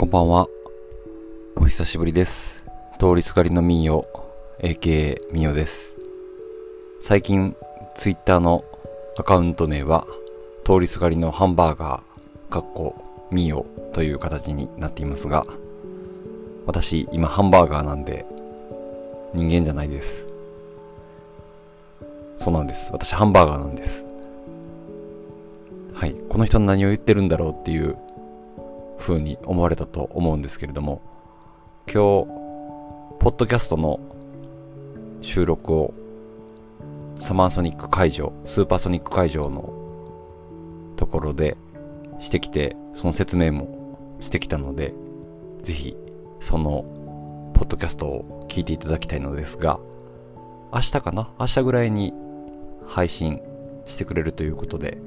こんばんは。お久しぶりです。通りすがりの民謡、AKA 民謡です。最近、ツイッターのアカウント名は、通りすがりのハンバーガー、かっこ民謡という形になっていますが、私、今ハンバーガーなんで、人間じゃないです。そうなんです。私、ハンバーガーなんです。はい。この人何を言ってるんだろうっていう風に思われたと思うんですけれども、今日、ポッドキャストの収録をサマーソニック会場、スーパーソニック会場のところでしてきて、その説明もしてきたので、ぜひそのポッドキャストを聞いていただきたいのですが、明日かな？明日ぐらいに配信してくれるということで、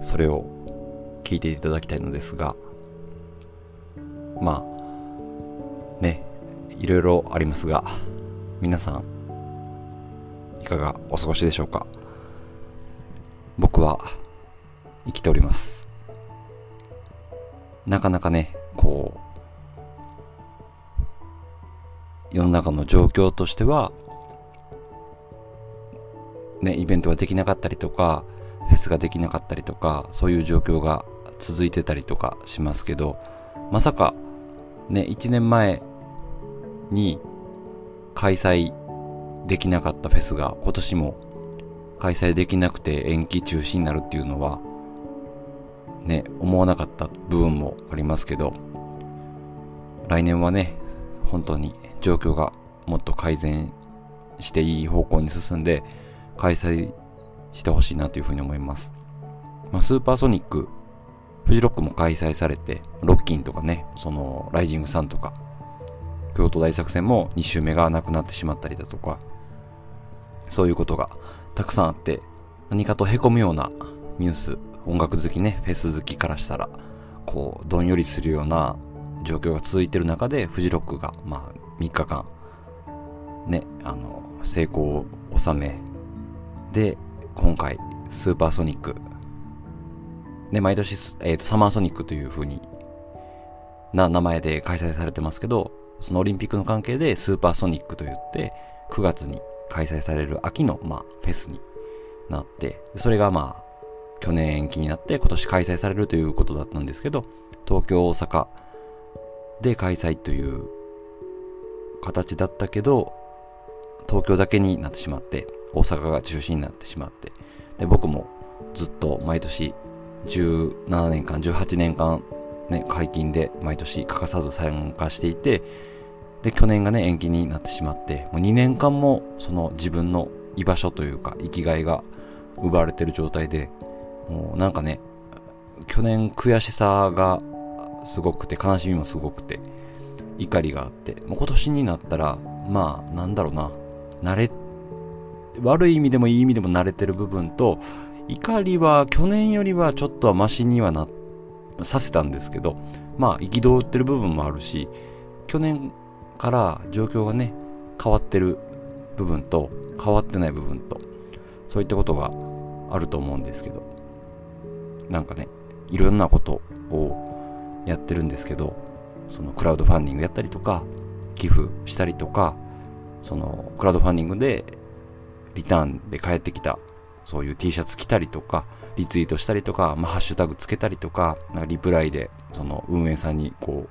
それを聞いていただきたいのですが、まあ、ね、いろいろありますが、皆さん、いかがお過ごしでしょうか？僕は、生きております。なかなかね、こう、世の中の状況としては、ね、イベントができなかったりとか、フェスができなかったりとか、そういう状況が続いてたりとかしますけど、まさか、ね、1年前に開催できなかったフェスが今年も開催できなくて延期中止になるっていうのは、ね、思わなかった部分もありますけど、来年はね、本当に状況がもっと改善していい方向に進んで開催してほしいなというふうに思います。まあ、スーパーソニック、フジロックも開催されて、ロッキンとかね、その、ライジングさんとか、京都大作戦も2周目がなくなってしまったりだとか、そういうことがたくさんあって、何かと凹むようなニュース、音楽好きね、フェス好きからしたら、こう、どんよりするような状況が続いてる中で、フジロックが、まあ、3日間、ね、あの、成功を収め、で、今回、スーパーソニック。ね、毎年、えっ、と、サマーソニックという風にな名前で開催されてますけど、そのオリンピックの関係でスーパーソニックと言って、9月に開催される秋の、まあ、フェスになって、それがまあ、去年延期になって今年開催されるということだったんですけど、東京、大阪で開催という形だったけど、東京だけになってしまって、大阪が中心になってしまって、で、僕もずっと毎年17年間、18年間、ね、解禁で毎年欠かさず参加していて、で、去年がね、延期になってしまって、もう2年間もその自分の居場所というか、生きがいが奪われてる状態で、もうなんかね、去年悔しさがすごくて、悲しみもすごくて、怒りがあって、もう今年になったら、まあ、なんだろうな、慣れ、悪い意味でもいい意味でも慣れてる部分と、怒りは去年よりはちょっとはマシにはな、させたんですけど、まあ、憤ってる部分もあるし、去年から状況がね、変わってる部分と、変わってない部分と、そういったことがあると思うんですけど、なんかね、いろんなことをやってるんですけど、そのクラウドファンディングやったりとか、寄付したりとか、そのクラウドファンディングでリターンで返ってきたそういう T シャツ着たりとか、リツイートしたりとか、まあ、ハッシュタグつけたりとか、なんかリプライでその運営さんにこ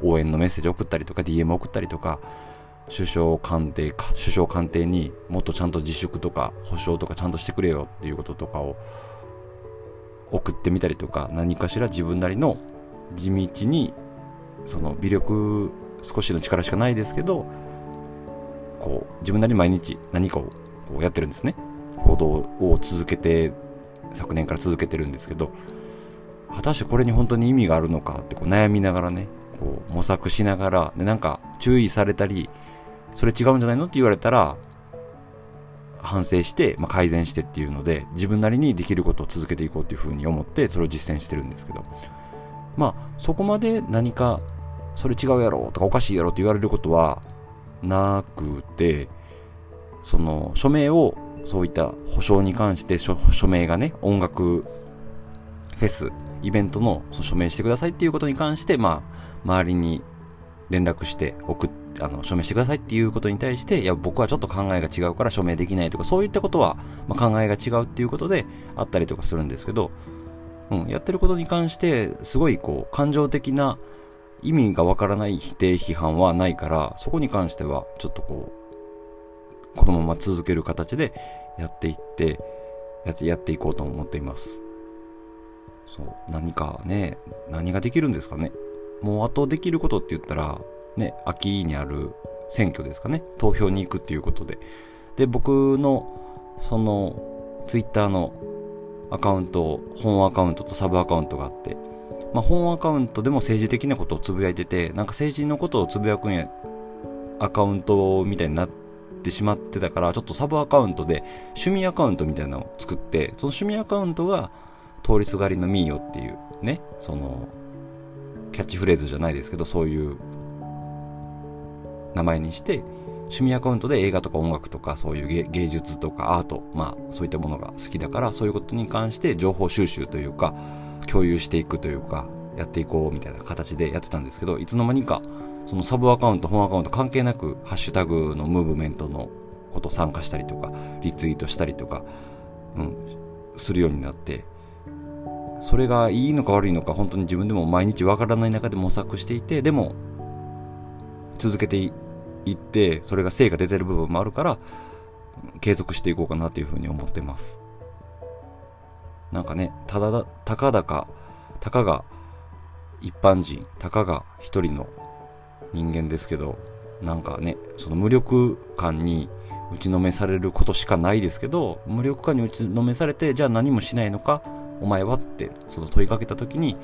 う応援のメッセージ送ったりとか、DM 送ったりとか、首相官邸か、首相官邸にもっとちゃんと自粛とか保証とかちゃんとしてくれよっていうこととかを送ってみたりとか、何かしら自分なりの地道にその微力少しの力しかないですけどこう自分なりに毎日何かをこうやってるんですね。行動を続けて昨年から続けてるんですけど果たしてこれに本当に意味があるのかってこう悩みながらねこう模索しながらでなんか注意されたりそれ違うんじゃないのって言われたら反省して、まあ、改善してっていうので自分なりにできることを続けていこうっていうふうに思ってそれを実践してるんですけど。まあそこまで何かそれ違うやろとかおかしいやろって言われることはなくてその署名をそういった保証に関して署名がね音楽フェスイベントのその署名してくださいっていうことに関して、まあ、周りに連絡して送っあの署名してくださいっていうことに対していや僕はちょっと考えが違うから署名できないとかそういったことは、まあ、考えが違うっていうことであったりとかするんですけど、うん、やってることに関してすごいこう感情的な意味がわからない否定批判はないからそこに関してはちょっとこうこのまま続ける形でやっていってやっていこうと思っています。そう何かね何ができるんですかね。もうあとできることって言ったらね秋にある選挙ですかね。投票に行くっていうことで。で僕のそのツイッターのアカウント本アカウントとサブアカウントがあってまあ、本アカウントでも政治的なことをつぶやいてて、なんか政治のことをつぶやくんや、アカウントみたいになっってしまってたから、ちょっとサブアカウントで趣味アカウントみたいなのを作って、その趣味アカウントが通りすがりのミーヨっていうね、その、キャッチフレーズじゃないですけど、そういう名前にして、趣味アカウントで映画とか音楽とかそういう芸術とかアート、まあそういったものが好きだからそういうことに関して情報収集というか共有していくというか、やっていこうみたいな形でやってたんですけど、いつの間にか、そのサブアカウント、本アカウント関係なく、ハッシュタグのムーブメントのこと参加したりとか、リツイートしたりとか、うん、するようになって、それがいいのか悪いのか、本当に自分でも毎日わからない中で模索していて、でも、続けていって、それが成果出てる部分もあるから、継続していこうかなというふうに思ってます。なんかね、ただ、たかだか、たかが一般人、たかが一人の人間ですけど、なんかね、その無力感に打ちのめされることしかないですけど、無力感に打ちのめされて、じゃあ何もしないのか、お前はって、その問いかけた時に、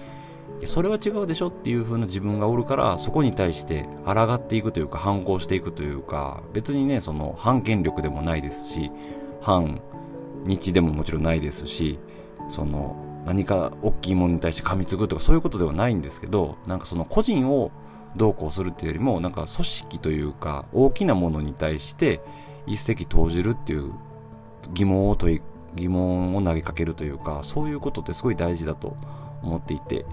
それは違うでしょっていう風な自分がおるから、そこに対して抗っていくというか、反抗していくというか、別にね、その反権力でもないですし、反日でももちろんないですし、その何か大きいものに対して噛みつくとかそういうことではないんですけどなんかその個人をどうこうするっていうよりもなんか組織というか大きなものに対して一石投じるっていう疑問を問い疑問を投げかけるというかそういうことってすごい大事だと思っていて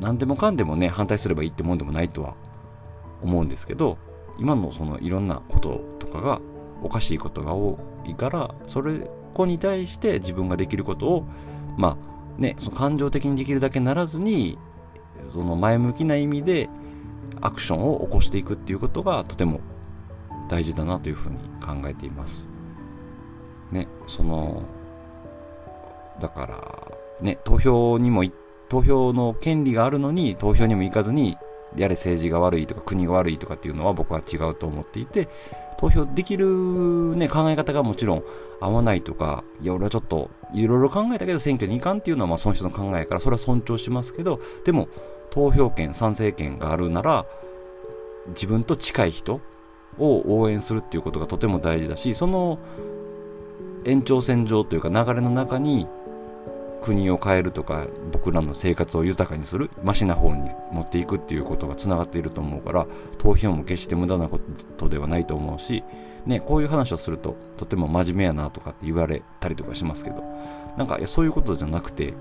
何でもかんでもね反対すればいいってもんでもないとは思うんですけど今のそのいろんなこととかがおかしいことが多いからそれこに対して自分ができることをまあねその感情的にできるだけならずにその前向きな意味でアクションを起こしていくっていうことがとても大事だなというふうに考えています。ね、そのだからね投票にも投票の権利があるのに投票にも行かずにやれ政治が悪いとか国が悪いとかっていうのは僕は違うと思っていて投票できる、ね、考え方がもちろん合わないとか、いや、俺はちょっといろいろ考えたけど選挙に行かんっていうのはまあその人の考えから、それは尊重しますけど、でも投票権、賛成権があるなら、自分と近い人を応援するっていうことがとても大事だし、その延長線上というか流れの中に国を変えるとか僕らの生活を豊かにするマシな方に持っていくっていうことがつながっていると思うから投票も決して無駄なことではないと思うし、ね、こういう話をするととても真面目やなとかって言われたりとかしますけどなんかいやそういうことじゃなくて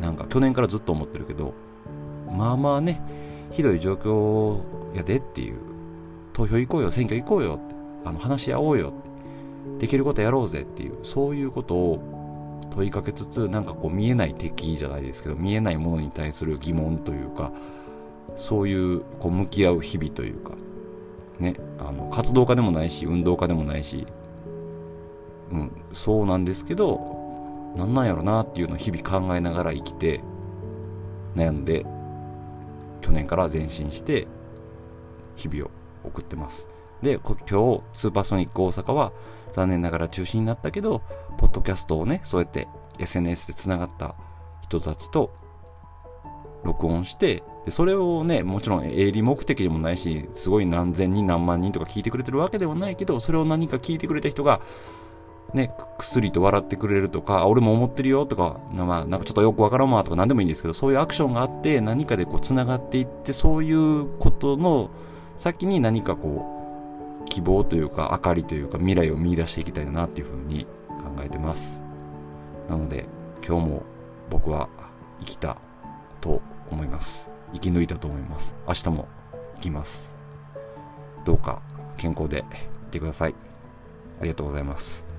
なんか去年からずっと思ってるけどまあまあねひどい状況やでっていう投票行こうよ選挙行こうよってあの話し合おうよってできることやろうぜっていうそういうことを問いかけつつなんかこう見えない敵じゃないですけど見えないものに対する疑問というかそういうこう向き合う日々というかねあの活動家でもないし運動家でもないし、うん、そうなんですけどなんなんやろなっていうのを日々考えながら生きて悩んで去年から前進して日々を送ってます。で今日スーパーソニック大阪は残念ながら中止になったけど、ポッドキャストをね、そうやって SNS でつながった人たちと録音して、でそれをね、もちろん営利目的でもないし、すごい何千人何万人とか聞いてくれてるわけではないけど、それを何か聞いてくれた人が、ね、薬と笑ってくれるとか、俺も思ってるよとか、まあ、なんかちょっとよくわからんわとか何でもいいんですけど、そういうアクションがあって、何かでこう繋がっていって、そういうことの先に何かこう、希望というか明かりというか未来を見出していきたいなっていうふうに考えてます。なので今日も僕は生きたと思います。生き抜いたと思います。明日も行きます。どうか健康でいてください。ありがとうございます。